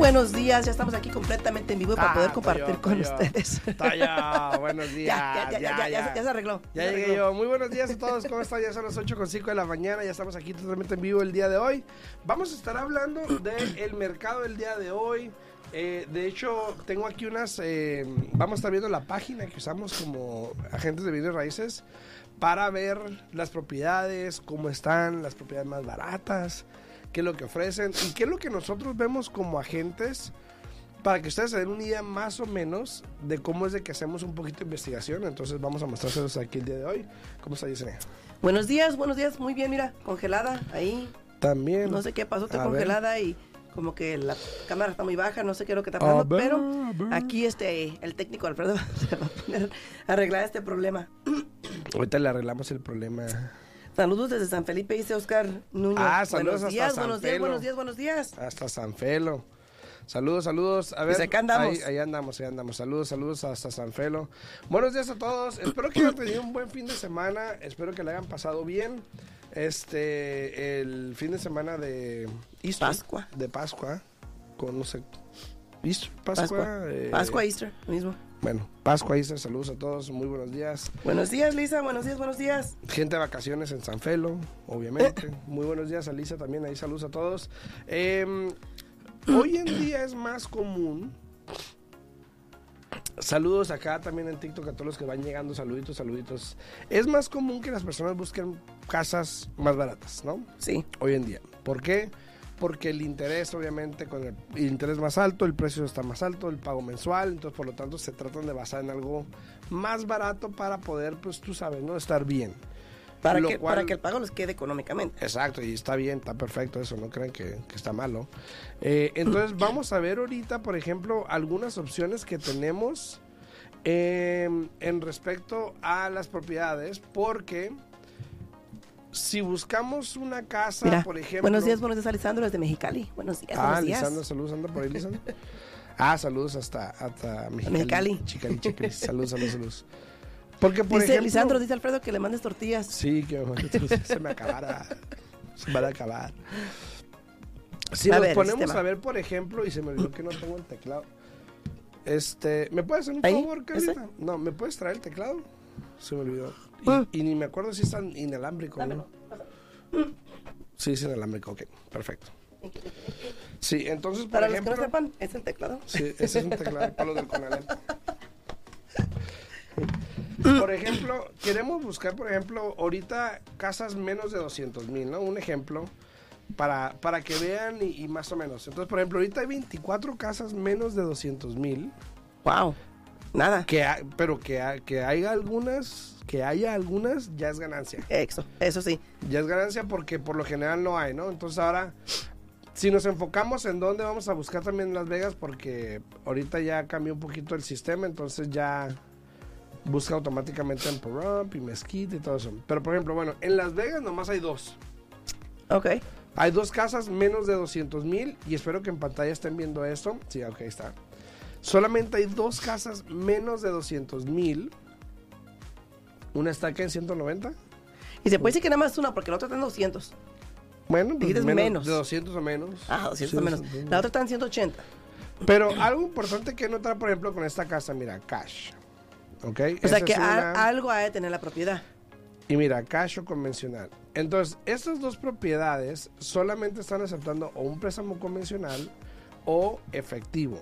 buenos días, ya estamos aquí completamente en vivo para Ah, poder estoy compartir con ustedes. Está ya, buenos días. Ya, ya, ya, ya, ya, ya se arregló. Ya llegué yo. Muy buenos días a todos. ¿Cómo están? Ya son las 8 con 5 de la mañana. Ya estamos aquí totalmente en vivo el día de hoy. Vamos a estar hablando del mercado del día de hoy. Eh, de hecho, tengo aquí unas. eh, vamos a estar viendo la página que usamos como agentes de bienes raíces para ver las propiedades, cómo están, las propiedades más baratas, qué es lo que ofrecen y qué es lo que nosotros vemos como agentes para que ustedes se den una idea más o menos de cómo es de que hacemos un poquito de investigación. Entonces vamos a mostrárselos aquí el día de hoy. ¿Cómo está Yesenia? Buenos días, buenos días, muy bien, mira, congelada ahí. También. No sé qué pasó, está A ver. congelada y como que la cámara está muy baja, no sé qué es lo que está pasando, ver, pero aquí este, el técnico Alfredo se va a poner a arreglar este problema. Ahorita le arreglamos el problema. Saludos desde San Felipe, dice Oscar Núñez. Ah, saludos buenos hasta días, San buenos días, buenos días, buenos días. Hasta San Felo. Saludos, saludos. A ver, Pues acá andamos. Ahí, ahí andamos, ahí andamos. Saludos, saludos hasta San Felo. Buenos días a todos. Espero que hayan tenido un buen fin de semana. Espero que le hayan pasado bien. Este, el fin de semana de Easter, Pascua. De Pascua. Con, no sé. Easter, Pascua. Pascua, eh, Pascua, Easter, mismo. Bueno, Pascua, Easter. Saludos a todos. Muy buenos días. Buenos días, Lisa, buenos días, buenos días. Gente de vacaciones en San Felo, obviamente. Muy buenos días a Lisa también, ahí saludos a todos. Eh, hoy en día es más común. Saludos acá también en TikTok a todos los que van llegando, saluditos, saluditos. Es más común que las personas busquen casas más baratas, ¿no? Sí, Hoy en día. ¿Por qué? Porque el interés, obviamente, con el, el interés más alto, el precio está más alto, el pago mensual, entonces por lo tanto se tratan de basar en algo más barato para poder, pues tú sabes, ¿no? Estar bien. para, que, cual- para que el pago les quede económicamente. Exacto, y está bien, está perfecto eso, no crean que, que está malo. Eh, entonces vamos a ver ahorita, por ejemplo, algunas opciones que tenemos eh, en respecto a las propiedades, porque si buscamos una casa, Mira, por ejemplo... buenos días, buenos días, Alessandro, desde Mexicali. Buenos días, Ah, buenos días. Lisandro, saludos, anda por ahí, Lisandro. Ah, saludos hasta, hasta Mexicali. Mexicali. Chicali, Chicali. Saludos, saludos, saludos. Porque, por dice ejemplo... Lisandro, dice Alfredo que le mandes tortillas. Sí, que se me acabara. Se van a acabar. Si A nos ver, ponemos sistema. a ver, por ejemplo, y se me olvidó que no tengo el teclado. Este, ¿me puedes hacer un favor, Carlita? No, ¿me puedes traer el teclado? Se me olvidó. Y, Ah. y ni me acuerdo si es tan inalámbrico, ¿no? Sí, es inalámbrico, ok, perfecto. Sí, entonces, por Para los ejemplo... que no sepan, es el teclado. Sí, ese es un teclado para los del Conalep. Por ejemplo, queremos buscar, por ejemplo, ahorita casas menos de 200 mil, ¿no? Un ejemplo para, para que vean y, y más o menos. Entonces, por ejemplo, ahorita hay 24 casas menos de 200 mil, Wow, nada. que ha- pero que, ha- que haya algunas, que haya algunas, ya es ganancia. Eso, eso sí. Ya es ganancia porque por lo general no hay, ¿no? Entonces ahora, si nos enfocamos en dónde vamos a buscar también en Las Vegas, porque ahorita ya cambió un poquito el sistema, entonces ya busca automáticamente en Pahrump y Mesquite y todo eso. Pero por ejemplo, bueno, en Las Vegas nomás hay dos. Ok. Hay dos casas menos de 200 mil y espero que en pantalla estén viendo esto. Sí, ok, está. Solamente hay dos casas menos de 200 mil. Una está acá en 190. Y se puede decir que nada más una, porque la otra está en 200. Bueno, pues Dijiste menos. De 200 o menos. Ah, 200 Sí, menos. 200. La otra está en 180. Pero algo importante que notar, por ejemplo, con esta casa, mira, cash. ¿Ok? O sea Esa que una- algo ha de tener la propiedad. Y mira, cash o convencional. Entonces, estas dos propiedades solamente están aceptando o un préstamo convencional o efectivo.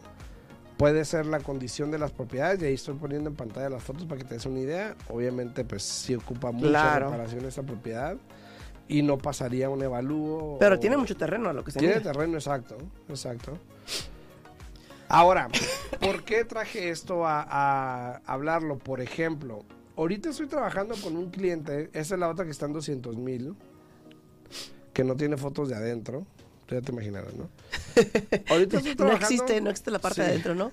Puede ser la condición de las propiedades, y ahí estoy poniendo en pantalla las fotos para que te des una idea. Obviamente, pues sí ocupa mucha Claro. reparación esta propiedad y no pasaría un evalúo. Pero o- tiene mucho terreno a lo que se Tiene terreno, exacto, exacto. Ahora, ¿por qué traje esto a, a hablarlo? Por ejemplo, ahorita estoy trabajando con un cliente, esa es la otra que está en 200 mil, que no tiene fotos de adentro, ya te imaginarás, ¿no? Ahorita estoy No existe, no existe la parte de adentro, ¿no?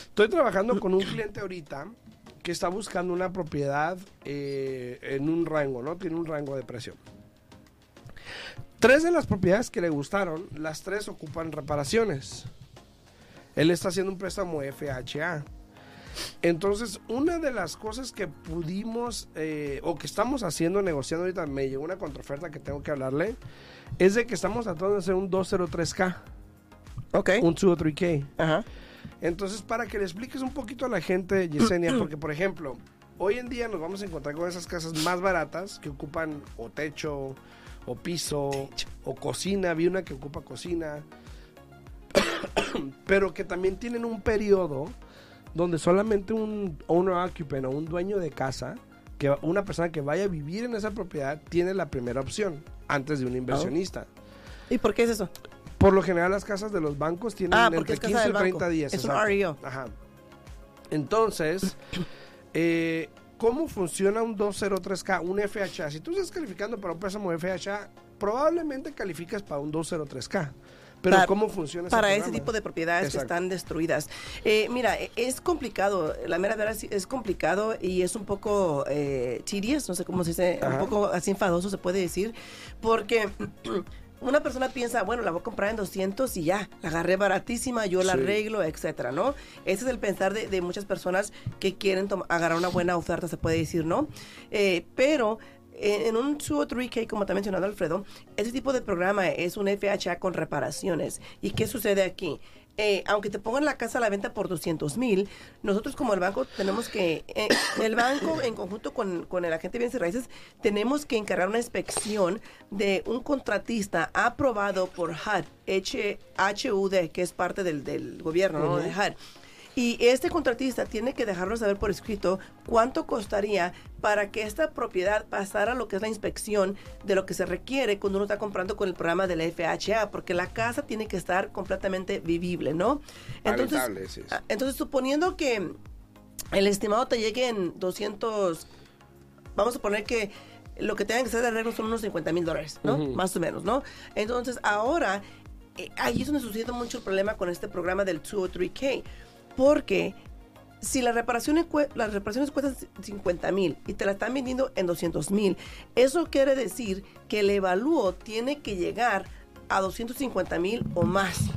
Estoy trabajando con un cliente ahorita que está buscando una propiedad eh, en un rango, ¿no? Tiene un rango de precio. Tres de las propiedades que le gustaron, las tres ocupan reparaciones. Él está haciendo un préstamo FHA. Entonces, una de las cosas que pudimos eh, o que estamos haciendo, negociando ahorita, me llegó una contraoferta que tengo que hablarle, es de que estamos tratando de hacer un 203K. Ok. Un 2 o 3K. Ajá. Entonces, para que le expliques un poquito a la gente, Yesenia, porque por ejemplo, hoy en día nos vamos a encontrar con esas casas más baratas que ocupan o techo, o piso, o cocina. Vi una que ocupa cocina, pero que también tienen un periodo donde solamente un owner occupant o un dueño de casa, que una persona que vaya a vivir en esa propiedad, tiene la primera opción antes de un inversionista. ¿Y por qué es eso? Por lo general las casas de los bancos tienen Ah, entre es casa 15 y del banco. 30 días. Es un exacto. REO. Ajá. Entonces, eh, ¿cómo funciona un 203K, un FHA? Si tú estás calificando para un préstamo FHA, probablemente calificas para un 203K. Pero Para- ¿cómo funciona ese para ese tipo de propiedades que están destruidas. Eh, mira, e- es complicado, la mera verdad es complicado y es un poco eh, tedious, no sé cómo se dice, Ajá. un poco así enfadoso se puede decir, porque una persona piensa, bueno, la voy a comprar en 200 y ya, la agarré baratísima, yo la Sí. arreglo, etcétera, ¿no? Ese es el pensar de, de muchas personas que quieren agarrar una buena oferta, se puede decir, ¿no? Eh, pero en un 2 o 3K, como te ha mencionado Alfredo, ese tipo de programa es un FHA con reparaciones. ¿Y qué sucede aquí? Eh, aunque te pongan la casa a la venta por 200 mil, nosotros como el banco tenemos que, eh, el banco en conjunto con, con el agente de bienes y raíces, tenemos que encargar una inspección de un contratista aprobado por HUD, H, HUD, que es parte del, del gobierno, ¿no? De HUD. Y este contratista tiene que dejarnos saber por escrito cuánto costaría para que esta propiedad pasara lo que es la inspección de lo que se requiere cuando uno está comprando con el programa de la FHA, porque la casa tiene que estar completamente vivible, ¿no? Sí, sí. ah, entonces suponiendo que el estimado te llegue en 200, vamos a poner que lo que tengan que hacer de arreglo son unos 50 mil dólares, ¿no? Más o menos, ¿no? Entonces ahora, eh, ahí es donde sucede mucho el problema con este programa del 2 o 3K, porque si las reparaciones, las reparaciones cuestan 50 mil y te la están vendiendo en 200 mil, eso quiere decir que el evalúo tiene que llegar a 250 mil o más.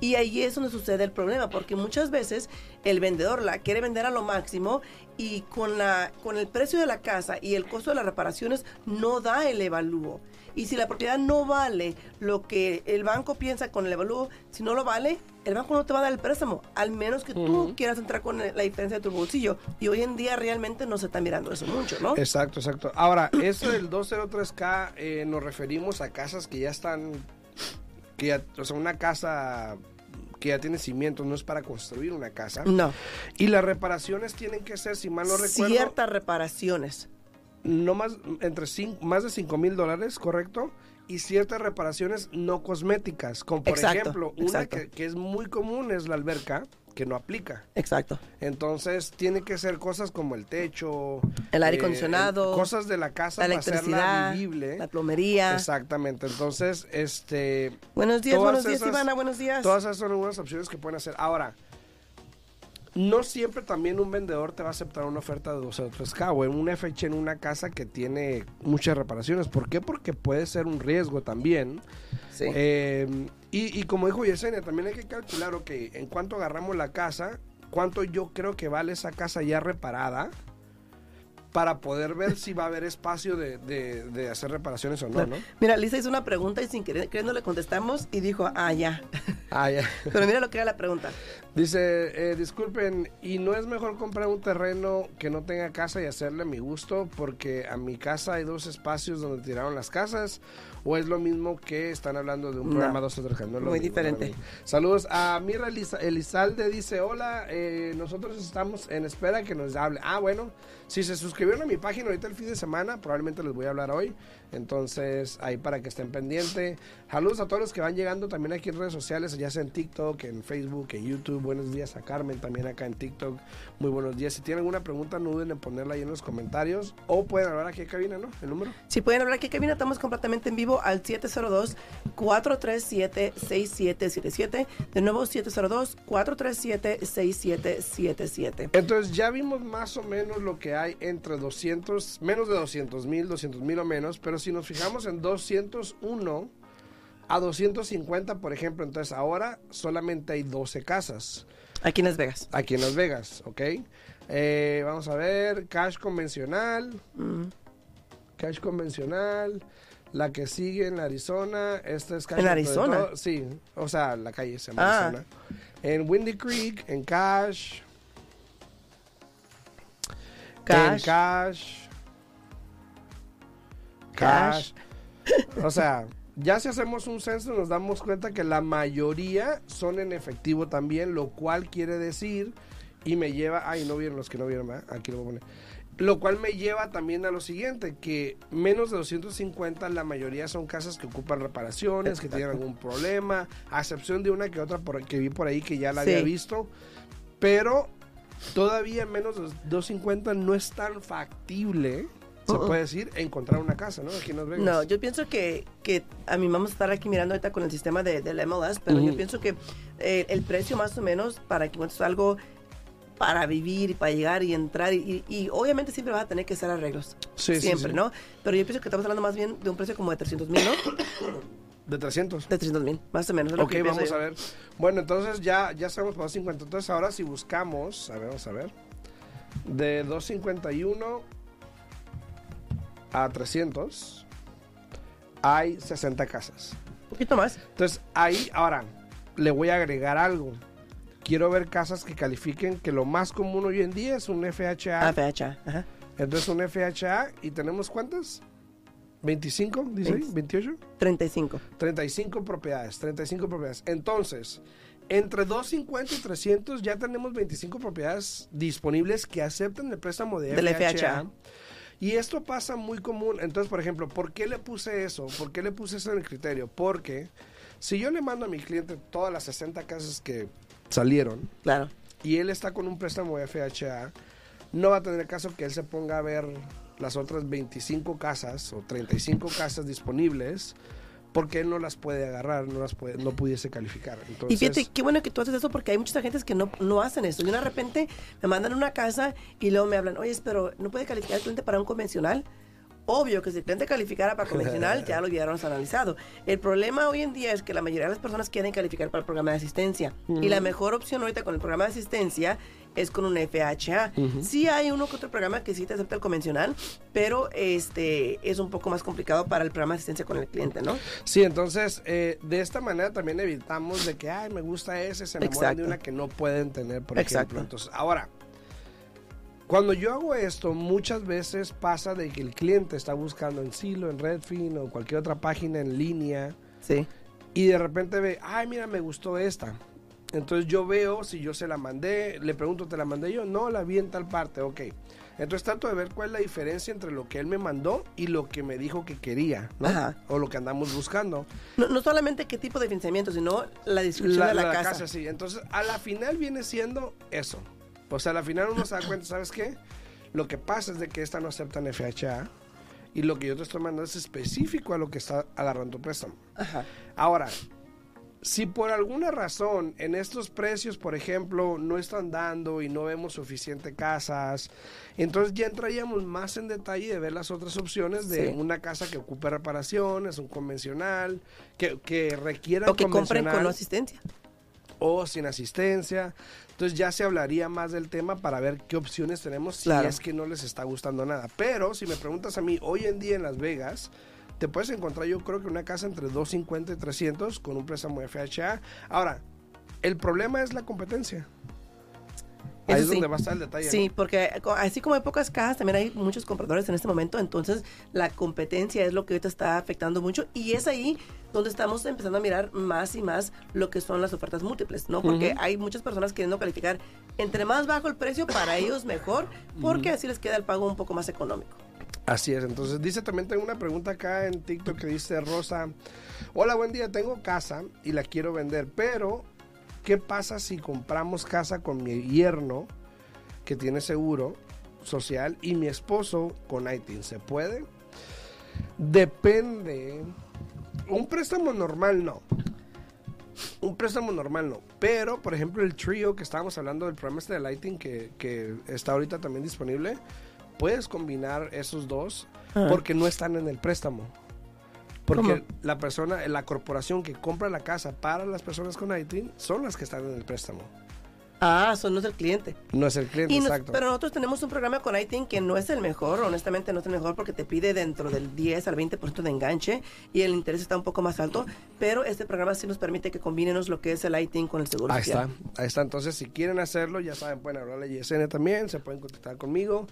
Y ahí es donde sucede el problema, porque muchas veces el vendedor la quiere vender a lo máximo y con, la, con el precio de la casa y el costo de las reparaciones no da el evalúo. Y si la propiedad no vale lo que el banco piensa con el evalúo, si no lo vale, el banco no te va a dar el préstamo, al menos que tú quieras entrar con la diferencia de tu bolsillo. Y hoy en día realmente no se está mirando eso mucho, ¿no? Exacto, exacto. Ahora, eso del 203K eh, nos referimos a casas que ya están, que ya, o sea, una casa que ya tiene cimientos, no es para construir una casa. No. Y las reparaciones tienen que ser, si mal no recuerdo, Ciertas reparaciones. no más, entre cin- más de 5 mil dólares, ¿correcto? Y ciertas reparaciones no cosméticas, como por Exacto, ejemplo, una que es muy común es la alberca, que no aplica. Exacto. Entonces, tiene que ser cosas como el techo, El aire eh, acondicionado, el- cosas de la casa La para hacerla electricidad, vivible. la plomería. Exactamente. Entonces, este, Buenos días, buenos días, esas- Ivana, buenos días. todas esas son algunas opciones que pueden hacer. Ahora, no siempre también un vendedor te va a aceptar una oferta de 12 o 3K o en un FH en una casa que tiene muchas reparaciones. ¿Por qué? Porque puede ser un riesgo también. Sí. Eh, y, y como dijo Yesenia, también hay que calcular, ok, en cuánto agarramos la casa, cuánto yo creo que vale esa casa ya reparada para poder ver si va a haber espacio de, de- de hacer reparaciones o no, ¿no? Mira, Lisa hizo una pregunta y sin querer, queriendo le contestamos y dijo, ah, ya. Ah, ya. Pero mira lo que era la pregunta. Dice, eh, disculpen, ¿y no es mejor comprar un terreno que no tenga casa y hacerle a mi gusto? Porque a mi casa hay dos espacios donde tiraron las casas. ¿O es lo mismo que están hablando de un No. programa dos o tres no Muy mismo diferente. Saludos a Mira Eliza- Elizalde, dice, hola, eh, nosotros estamos en espera que nos hable. Ah, bueno, si se suscribieron a mi página ahorita el fin de semana, probablemente les voy a hablar hoy. Entonces, ahí para que estén pendientes. Saludos a todos los que van llegando también aquí en redes sociales, ya sea en TikTok, en Facebook, en YouTube. Buenos días a Carmen también acá en TikTok. Muy buenos días. Si tienen alguna pregunta, no duden en ponerla ahí en los comentarios. O pueden hablar aquí en cabina, ¿no? El número. Si pueden hablar aquí, Kevin, estamos completamente en vivo al 702-437-6777. De nuevo, 702-437-6777. Entonces ya vimos más o menos lo que hay entre 200, menos de 200 mil, 200 mil o menos, pero si nos fijamos en 201 a 250, por ejemplo, entonces ahora solamente hay 12 casas Aquí en Las Vegas. aquí en Las Vegas, ¿ok? Eh, vamos a ver, cash convencional, Mm. cash convencional, La que sigue en Arizona, esta es Cash. ¿En Arizona? todo. Sí, o sea, la calle se llama Ah. Arizona. En Windy Creek, en Cash. En Cash. Cash. Cash. Cash. O sea, ya si hacemos un censo nos damos cuenta que la mayoría son en efectivo también, lo cual quiere decir, y me lleva, ay, no vieron los que no vieron, ¿verdad? aquí lo voy a poner. Lo cual me lleva también a lo siguiente, que menos de 250 la mayoría son casas que ocupan reparaciones, que tienen algún problema, a excepción de una que otra por, que vi por ahí que ya la Sí. había visto, pero todavía menos de 250 no es tan factible, se Uh-uh. puede decir, encontrar una casa, ¿no? Aquí en Las Vegas. No, yo pienso que, que a mí vamos a estar aquí mirando ahorita con el sistema de, del MLS, pero yo pienso que eh, el precio más o menos para que encuentres algo para vivir y para llegar y entrar y, y- y obviamente siempre vas a tener que hacer arreglos. Sí, sí, siempre, sí. ¿no? Pero yo pienso que estamos hablando más bien de un precio como de 300 mil, ¿no? De 300. De 300 mil, más o menos. Ok, vamos yo. a ver. Bueno, entonces ya, ya sabemos para 250. Entonces ahora si buscamos, a ver, vamos a ver. De 251 a 300 hay 60 casas. Un poquito más. Entonces ahí, ahora, le voy a agregar algo. Quiero ver casas que califiquen que lo más común hoy en día es un FHA. Ah, fecha. Ajá. Entonces un FHA y tenemos cuántas? 25, dice ahí, 28. 35. 35 propiedades, 35 propiedades. Entonces, entre 250 y 300 ya tenemos 25 propiedades disponibles que acepten el préstamo de Del FHA. Y esto pasa muy común. Entonces, por ejemplo, ¿por qué le puse eso? ¿Por qué le puse eso en el criterio? Porque si yo le mando a mi cliente todas las 60 casas que salieron Claro. y él está con un préstamo de FHA, no va a tener caso que él se ponga a ver las otras 25 casas o 35 casas disponibles porque él no las puede agarrar, no las puede, no pudiese calificar. Entonces, Y fíjate, qué bueno que tú haces eso porque hay muchas gentes que no, no hacen eso. Y de repente me mandan una casa y luego me hablan, oye, pero ¿no puede calificar el cliente para un convencional? Obvio que si el cliente calificara para convencional, ya lo hubiéramos analizado. El problema hoy en día es que la mayoría de las personas quieren calificar para el programa de asistencia. Y la mejor opción ahorita con el programa de asistencia es con un FHA. Sí hay uno que otro programa que sí te acepta el convencional, pero este es un poco más complicado para el programa de asistencia con el cliente, ¿no? Sí, entonces de esta manera también evitamos de que, ay, me gusta ese, se enamoran de Exacto. una que no pueden tener, por Exacto. ejemplo. Entonces, ahora, cuando yo hago esto, muchas veces pasa de que el cliente está buscando en Silo, en Redfin o cualquier otra página en línea Sí. y de repente ve, ay, mira, me gustó esta. Entonces yo veo si yo se la mandé, le pregunto, ¿te la mandé yo? No, la vi en tal parte, ok. Entonces trato de ver cuál es la diferencia entre lo que él me mandó y lo que me dijo que quería, ¿no? Ajá. O lo que andamos buscando. No, no solamente qué tipo de financiamiento, sino la descripción de la, casa. sí. Entonces, a la final viene siendo eso. O sea, a la final uno se da cuenta, ¿sabes qué? Lo que pasa es de que esta no aceptan FHA y lo que yo te estoy mandando es específico a lo que está agarrando préstamo. Ajá. Ahora, si por alguna razón en estos precios, por ejemplo, no están dando y no vemos suficiente casas, entonces ya entraríamos más en detalle de ver las otras opciones de Sí. una casa que ocupe reparaciones, un convencional, que, que requiera O que compren con asistencia. O sin asistencia. Entonces ya se hablaría más del tema para ver qué opciones tenemos si Claro. es que no les está gustando nada. Pero si me preguntas a mí, hoy en día en Las Vegas, te puedes encontrar yo creo que una casa entre 250 y 300 con un préstamo FHA. Ahora, el problema es la competencia. Ahí es sí. donde va a estar el detalle. Sí, ¿no? porque así como hay pocas cajas, también hay muchos compradores en este momento, entonces la competencia es lo que ahorita está afectando mucho y es ahí donde estamos empezando a mirar más y más lo que son las ofertas múltiples, ¿no? Porque hay muchas personas queriendo calificar entre más bajo el precio, para ellos mejor, porque así les queda el pago un poco más económico. Así es, entonces dice también tengo una pregunta acá en TikTok que dice Rosa, hola buen día, tengo casa y la quiero vender, pero ¿qué pasa si compramos casa con mi yerno que tiene seguro social y mi esposo con ITIN? ¿Se puede? Depende. Un préstamo normal no. Un préstamo normal no. Pero, por ejemplo, el trío que estábamos hablando del programa este de Lighting que, que está ahorita también disponible, puedes combinar esos dos Ah. porque no están en el préstamo. Porque ¿Cómo? la persona, la corporación que compra la casa para las personas con ITIN son las que están en el préstamo. Ah, eso no es el cliente. No es el cliente, nos- exacto. pero nosotros tenemos un programa con iThink que no es el mejor, honestamente no es el mejor porque te pide dentro del 10 al 20% de enganche y el interés está un poco más alto, pero este programa sí nos permite que combinemos lo que es el iThink con el seguro Ahí social. está, ahí está. Entonces, si quieren hacerlo, ya saben, pueden hablarle a también, se pueden contactar conmigo.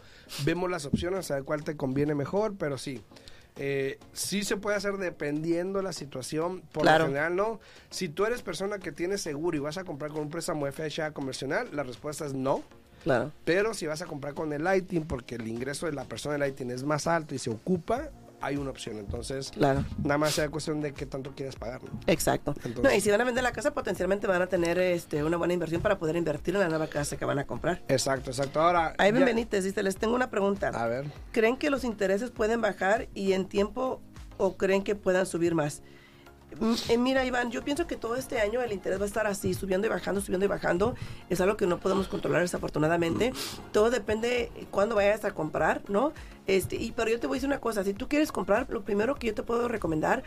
Vemos las opciones, a ver cuál te conviene mejor, pero sí. Eh, sí se puede hacer dependiendo de la situación. Por Claro. lo general, no. Si tú eres persona que tiene seguro y vas a comprar con un préstamo FHA convencional, la respuesta es no. Claro. Pero si vas a comprar con el Lighting, porque el ingreso de la persona del Lighting es más alto y se ocupa, hay una opción. Entonces, Claro. nada más sea cuestión de qué tanto quieres pagar. ¿no? Exacto. Entonces- No, y si van a vender la casa, potencialmente van a tener este, una buena inversión para poder invertir en la nueva casa que van a comprar. Exacto, exacto. Ahora. Ahí ya- Benítez dice, les tengo una pregunta. A ver. ¿Creen que los intereses pueden bajar y en tiempo o creen que puedan subir más? Eh, mira, Iván, yo pienso que todo este año el interés va a estar así, subiendo y bajando, subiendo y bajando. Es algo que no podemos controlar desafortunadamente. Todo depende cuándo vayas a comprar, ¿no? Este, y pero yo te voy a decir una cosa, si tú quieres comprar, lo primero que yo te puedo recomendar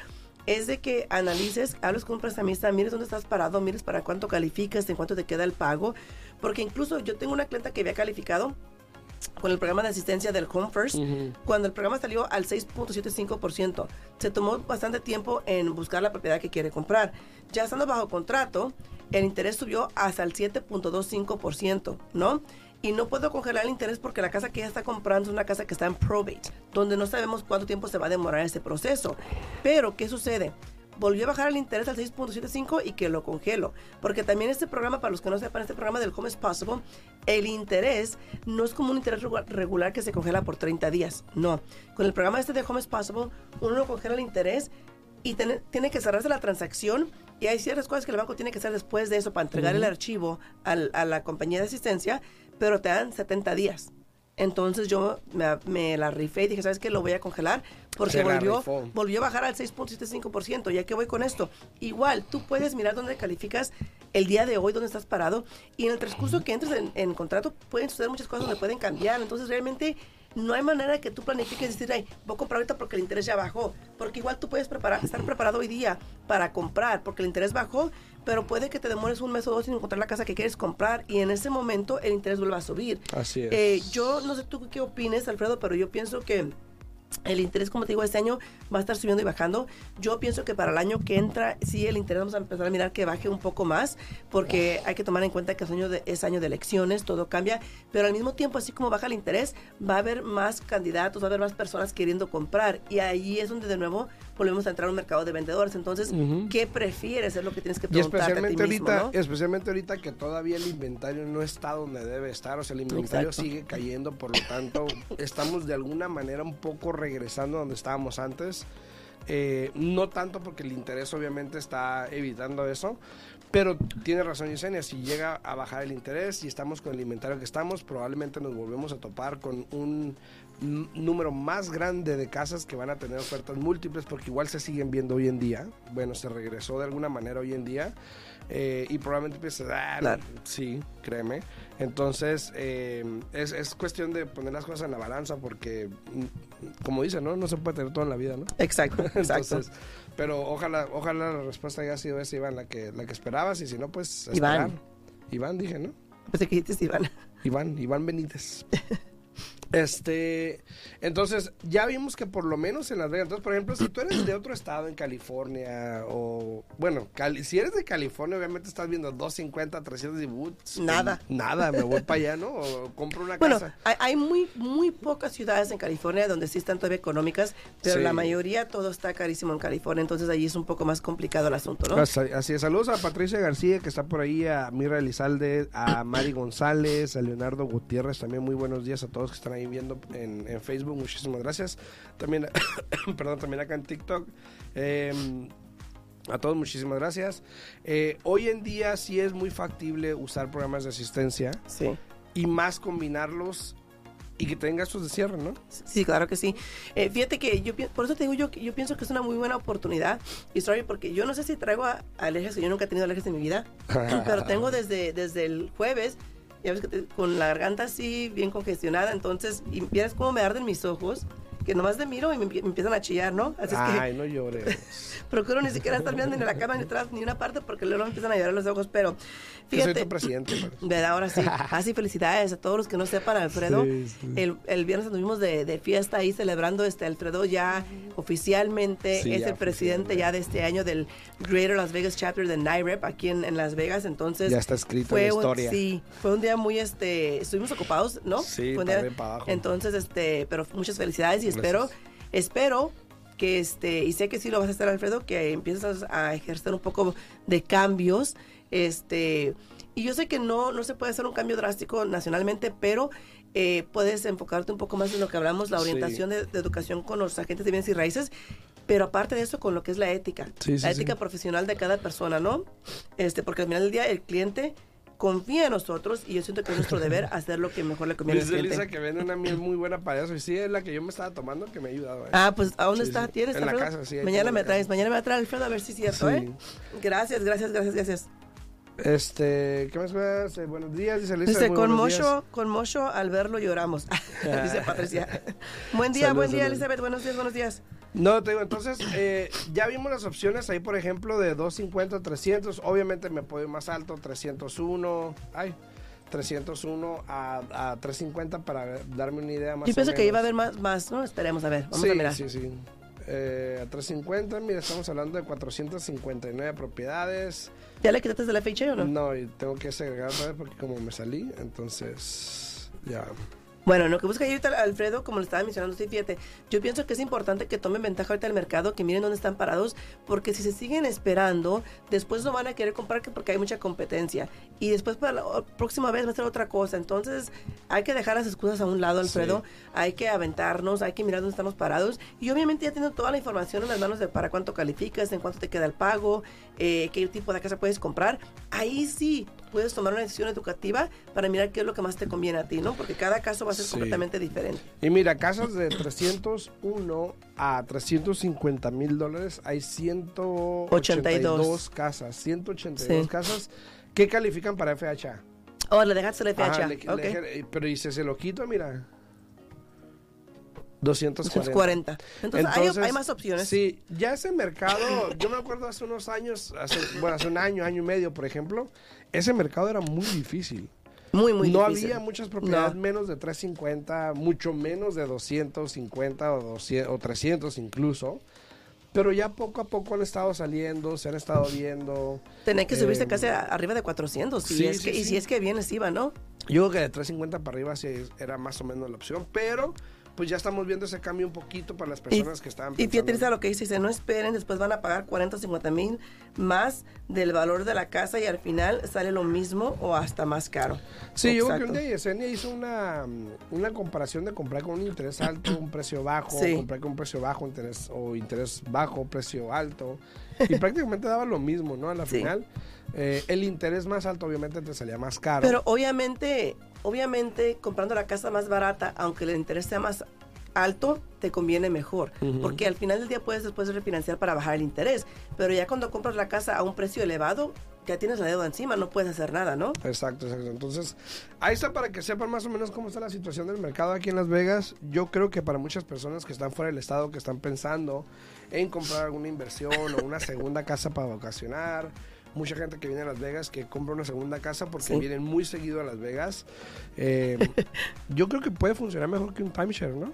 es de que analices, hables con un prestamista, mires dónde estás parado, mires para cuánto calificas, en cuánto te queda el pago, porque incluso yo tengo una clienta que había calificado con el programa de asistencia del Home First, cuando el programa salió al 6.75%. Se tomó bastante tiempo en buscar la propiedad que quiere comprar. Ya estando bajo contrato, el interés subió hasta el 7.25%, ¿no? Y no puedo congelar el interés porque la casa que ella está comprando es una casa que está en probate, donde no sabemos cuánto tiempo se va a demorar ese proceso. Pero, ¿qué sucede? Volvió a bajar el interés al 6.75 y que lo congelo. Porque también este programa, para los que no sepan, este programa del Home is Possible, el interés no es como un interés regu- regular que se congela por 30 días. No. Con el programa este de Home is Possible, uno lo congela el interés y tiene, tiene que cerrarse la transacción y hay ciertas cosas que el banco tiene que hacer después de eso para entregar el archivo al- a la compañía de asistencia, pero te dan 70 días. Entonces yo me, me la rifé y dije, ¿sabes qué? Lo voy a congelar porque volvió, volvió a bajar al 6.75%. ¿Ya que voy con esto? Igual, tú puedes mirar dónde calificas el día de hoy, dónde estás parado. Y en el transcurso que entres en, en contrato, pueden suceder muchas cosas donde pueden cambiar. Entonces, realmente no hay manera que tú planifiques y decir, ay, voy a comprar ahorita porque el interés ya bajó. Porque igual tú puedes preparar, estar preparado hoy día para comprar porque el interés bajó, pero puede que te demores un mes o dos sin encontrar la casa que quieres comprar y en ese momento el interés vuelva a subir. Así es. Eh, yo no sé tú qué opines, Alfredo, pero yo pienso que el interés, como te digo, este año va a estar subiendo y bajando. Yo pienso que para el año que entra, sí, el interés vamos a empezar a mirar que baje un poco más, porque hay que tomar en cuenta que es año de, es año de elecciones, todo cambia, pero al mismo tiempo, así como baja el interés, va a haber más candidatos, va a haber más personas queriendo comprar, y ahí es donde de nuevo volvemos a entrar a un mercado de vendedores. Entonces, ¿qué prefieres? Es lo que tienes que Y preguntarte a ti especialmente mismo, ahorita, ¿no? especialmente ahorita que todavía el inventario no está donde debe estar, o sea, el inventario Exacto. sigue cayendo, por lo tanto, estamos de alguna manera un poco regresando a donde estábamos antes. Eh, no tanto porque el interés obviamente está evitando eso, pero tiene razón Yesenia, si llega a bajar el interés y estamos con el inventario que estamos, probablemente nos volvemos a topar con un número más grande de casas que van a tener ofertas múltiples porque igual se siguen viendo hoy en día. Bueno, se regresó de alguna manera hoy en día. eh, y probablemente pienses, ah, Claro. sí, créeme. Entonces, eh, es, es cuestión de poner las cosas en la balanza porque, mm, como dicen, ¿no? No se puede tener todo en la vida, ¿no? Exacto, exacto. Entonces, pero ojalá, ojalá la respuesta haya sido esa, Iván, la que, la que esperabas, y si no, pues Iván. esperar. Iván, dije, ¿no? Que dijiste Iván. Iván, Iván Benítez. Este, entonces, ya vimos que por lo menos en Las Vegas, entonces, por ejemplo, si tú eres de otro estado en California, o, bueno, Cali- si eres de California, obviamente estás viendo 250, 300 y boots. Nada. Nada, me voy para allá, ¿no? O compro una Bueno, casa. hay, hay muy, muy pocas ciudades en California donde sí están todavía económicas, pero Sí. la mayoría todo está carísimo en California, entonces ahí es un poco más complicado el asunto, ¿no? Así, así es. Saludos a Patricia García, que está por ahí, a Mira Elizalde, a Mari González, a Leonardo Gutiérrez. También muy buenos días a todos que están ahí viendo en, en Facebook. Muchísimas gracias. También, perdón, también acá en TikTok. Eh, a todos muchísimas gracias. Eh, hoy en día sí es muy factible usar programas de asistencia Sí. y más combinarlos y que tengas sus de cierre, ¿no? Sí, claro que sí. Eh, fíjate que yo, por eso te digo yo, yo pienso que es una muy buena oportunidad, y sorry, porque yo no sé si traigo alergias, que yo nunca he tenido alergias en mi vida, pero tengo desde, desde el jueves, ya ves que con la garganta así bien congestionada, entonces, y vieras cómo me arden mis ojos, que nomás de miro y me, empie- me empiezan a chillar, ¿no? Así es que Ay, no llores. procuro ni siquiera estar mirando ni en la cama ni atrás ni una parte porque luego me empiezan a llorar los ojos, pero Yo soy fíjate. tu presidente. pues. ¿Verdad? Ahora sí. Así felicidades a todos los que no sepan, Alfredo. Sí, sí. El, el viernes anduvimos de, de fiesta ahí celebrando este Alfredo ya oficialmente Sí, es ya el presidente ya de este año del Greater Las Vegas Chapter de NIREP aquí en, en Las Vegas. Entonces Ya está escrito fue en la historia. sí, fue un día muy este, estuvimos ocupados, ¿no? Sí, Fue un día- para abajo. Entonces este, pero muchas felicidades y espero, espero que este, y sé que sí lo vas a hacer Alfredo, que empieces a ejercer un poco de cambios, este, y yo sé que no, no se puede hacer un cambio drástico nacionalmente, pero eh, puedes enfocarte un poco más en lo que hablamos, la Sí. orientación de, de educación con los agentes de bienes y raíces, pero aparte de eso, con lo que es la ética, sí, la sí. ética profesional de cada persona, ¿no? Este, porque al final del día el cliente confía en nosotros y yo siento que es nuestro deber hacer lo que mejor le conviene Dice. Lisa que vende una miel muy buena para eso. Y sí, es la que yo me estaba tomando que me ha ayudado. ¿eh? Ah, pues, ¿a dónde Sí, está? sí. ¿Tienes, En la casa, sí, Mañana me traes, mañana me trae Alfredo a ver si es cierto, Sí. ¿eh? Gracias, gracias, gracias, gracias. Este, ¿qué más? más? Eh, buenos días, dice Lisa. Dice, con. Mocho, con Mocho al verlo lloramos. Dice Patricia. buen día, buen día. Elizabeth. Buenos días, buenos días. No, te digo, entonces, eh, ya vimos las opciones ahí, por ejemplo, de 250 a 300. Obviamente me puedo ir más alto, 301. Ay, 301 a, a 350 para darme una idea más Yo pienso que iba a haber más, más, ¿no? Esperemos a ver. Vamos sí, a mirar. Sí, sí, Eh, a 350, mira, estamos hablando de 459 propiedades. ¿Ya le quitaste la fecha o no? No, y tengo que segregar otra vez porque como me salí, entonces ya. Bueno, lo que busca ahorita Alfredo, como le estaba mencionando, sí, fíjate, yo pienso que es importante que tomen ventaja ahorita del mercado, que miren dónde están parados, porque si se siguen esperando, después no van a querer comprar que porque hay mucha competencia. Y después para la próxima vez va a ser otra cosa. Entonces, hay que dejar las excusas a un lado, Alfredo. Hay que aventarnos, hay que mirar dónde estamos parados. Y obviamente ya teniendo toda la información en las manos de para cuánto calificas, en cuánto te queda el pago, eh, qué tipo de casa puedes comprar. Ahí sí puedes tomar una decisión educativa para mirar qué es lo que más te conviene a ti, ¿no? Porque cada caso va a ser Sí. completamente diferente. Y mira, casas de 301 a 350 mil dólares, hay 182 casas, 182 Sí. casas que califican para FHA. Oh, le dejaste la FHA. Ajá, le- ok. le- pero y si se lo quito, mira. 240. 240. Entonces, hay, hay más opciones. Sí, ya ese mercado, yo me acuerdo hace unos años, hace, bueno, hace un año, año y medio, por ejemplo, ese mercado era muy difícil. Muy, muy no difícil. había muchas propiedades No. menos de 350, mucho menos de 250 o, 200, o 300 incluso. Pero ya poco a poco han estado saliendo, se han estado viendo. Tenía que subirse Eh, casi arriba de 400. si sí, es sí, que, Y sí. si es que vienes, iba, ¿no? Yo creo que de 350 para arriba sí era más o menos la opción, pero pues ya estamos viendo ese cambio un poquito para las personas que estaban Y fíjate pensando. Lo que dice, dice, no esperen, después van a pagar 40 o 50 mil más del valor de la casa y al final sale lo mismo o hasta más caro. Sí, yo creo que un día Yesenia hizo una, mm, una comparación de comprar con un interés alto, un precio bajo, Sí. comprar con un precio bajo, interés o interés bajo, precio alto. Y prácticamente daba lo mismo, ¿no? A la Sí. final. Eh, el interés más alto obviamente te salía más caro. Pero obviamente, obviamente comprando la casa más barata, aunque el interés sea más alto, te conviene mejor. Porque al final del día puedes después refinanciar para bajar el interés. Pero ya cuando compras la casa a un precio elevado, ya tienes la deuda encima, no puedes hacer nada, ¿no? Exacto, exacto. Entonces, ahí está para que sepan más o menos cómo está la situación del mercado aquí en Las Vegas. Yo creo que para muchas personas que están fuera del estado, que están pensando en comprar alguna inversión o una segunda casa para vacacionar, mucha gente que viene a Las Vegas que compra una segunda casa porque Sí. vienen muy seguido a Las Vegas. eh, yo creo que puede funcionar mejor que un timeshare, ¿no?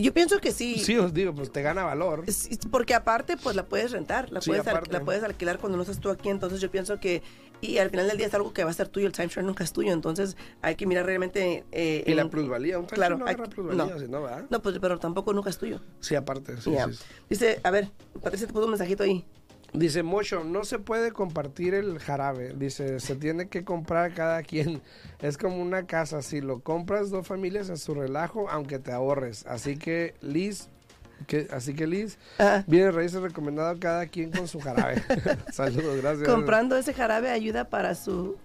Yo pienso que sí. Sí, os digo, pues te gana valor. Porque aparte, pues la puedes rentar, la, Sí, puedes, al- la puedes alquilar cuando no estás tú aquí. Entonces yo pienso que, y al final del día es algo que va a ser tuyo, el timeshare nunca es tuyo. Entonces hay que mirar realmente... eh, Y la plusvalía, un Claro, no hay- plusvalía, no. si no, ¿verdad? No, pues, pero tampoco nunca es tuyo. Sí, aparte, sí, sí. Dice, a ver, Patricia te puso un mensajito ahí. Dice Mocho, no se puede compartir el jarabe. Dice, se tiene que comprar cada quien. Es como una casa. Si lo compras dos familias en su relajo, aunque te ahorres. Así que Liz, que, así que Liz, Ah, viene raíces recomendado cada quien con su jarabe. Saludos, gracias. comprando ese jarabe ayuda para su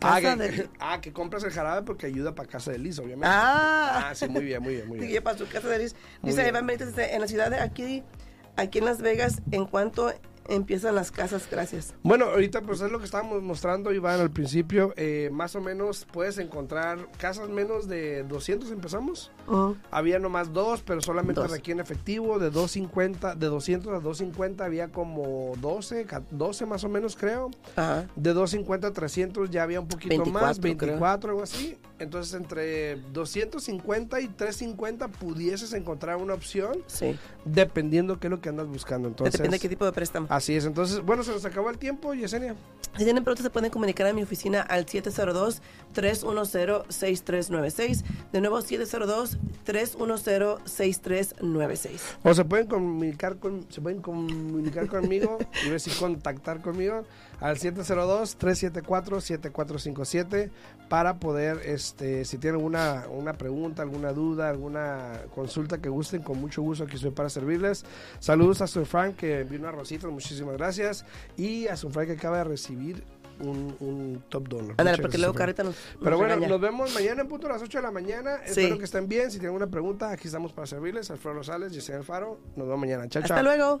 Ah casa que, de... ah, que compras el jarabe porque ayuda para casa de Liz, obviamente. Ah, Ah, sí, muy bien, muy bien, muy Sí, bien. para su casa de Liz. Dice. Iván Benítez, en la ciudad de aquí, aquí en Las Vegas, en cuanto empiezan las casas? Gracias. Bueno, ahorita pues es lo que estábamos mostrando, Iván, al principio. Eh, más o menos puedes encontrar casas menos de 200, empezamos. Ujú. Había nomás dos, pero solamente Dos. aquí en efectivo, de 250, de 200 a 250 había como 12, ca- 12 más o menos creo. Ajá. De 250 a 300 ya había un poquito 24, más, creo. 24 algo así. Entonces entre 250 y 350 pudieses encontrar una opción Sí. dependiendo qué es lo que andas buscando. Entonces, Depende de qué tipo de préstamo. Así es. Entonces, bueno, se nos acabó el tiempo, Yesenia. Si tienen preguntas, se pueden comunicar a mi oficina al 702-310-6396. De nuevo, 702-310-6396. O se pueden comunicar con, se pueden comunicar conmigo y ver si contactar conmigo al 702-374-7457 para poder, este, si tienen una, una pregunta, alguna duda, alguna consulta que gusten, con mucho gusto aquí estoy para servirles. Saludos a Sir Frank que envió una rosita, muchísimas gracias. Y a Sir Frank que acaba de recibir un, un top donor. Muchas porque luego. Carita nos. Pero nos bueno, regaña. nos vemos mañana en punto a las 8 de la mañana. Sí. Espero que estén bien. Si tienen alguna pregunta, aquí estamos para servirles. Alfredo Rosales, Yesenia Alfaro. Nos vemos mañana. Chao, Hasta chao. luego.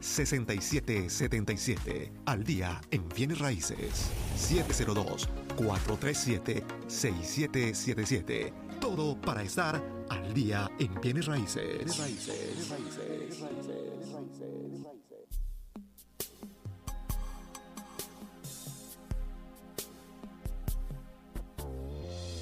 702-437-6777 al día en bienes raíces 702-437-6777. Todo para estar al día en. Bienes raíces. Bienes raíces. Bienes raíces. Bienes raíces.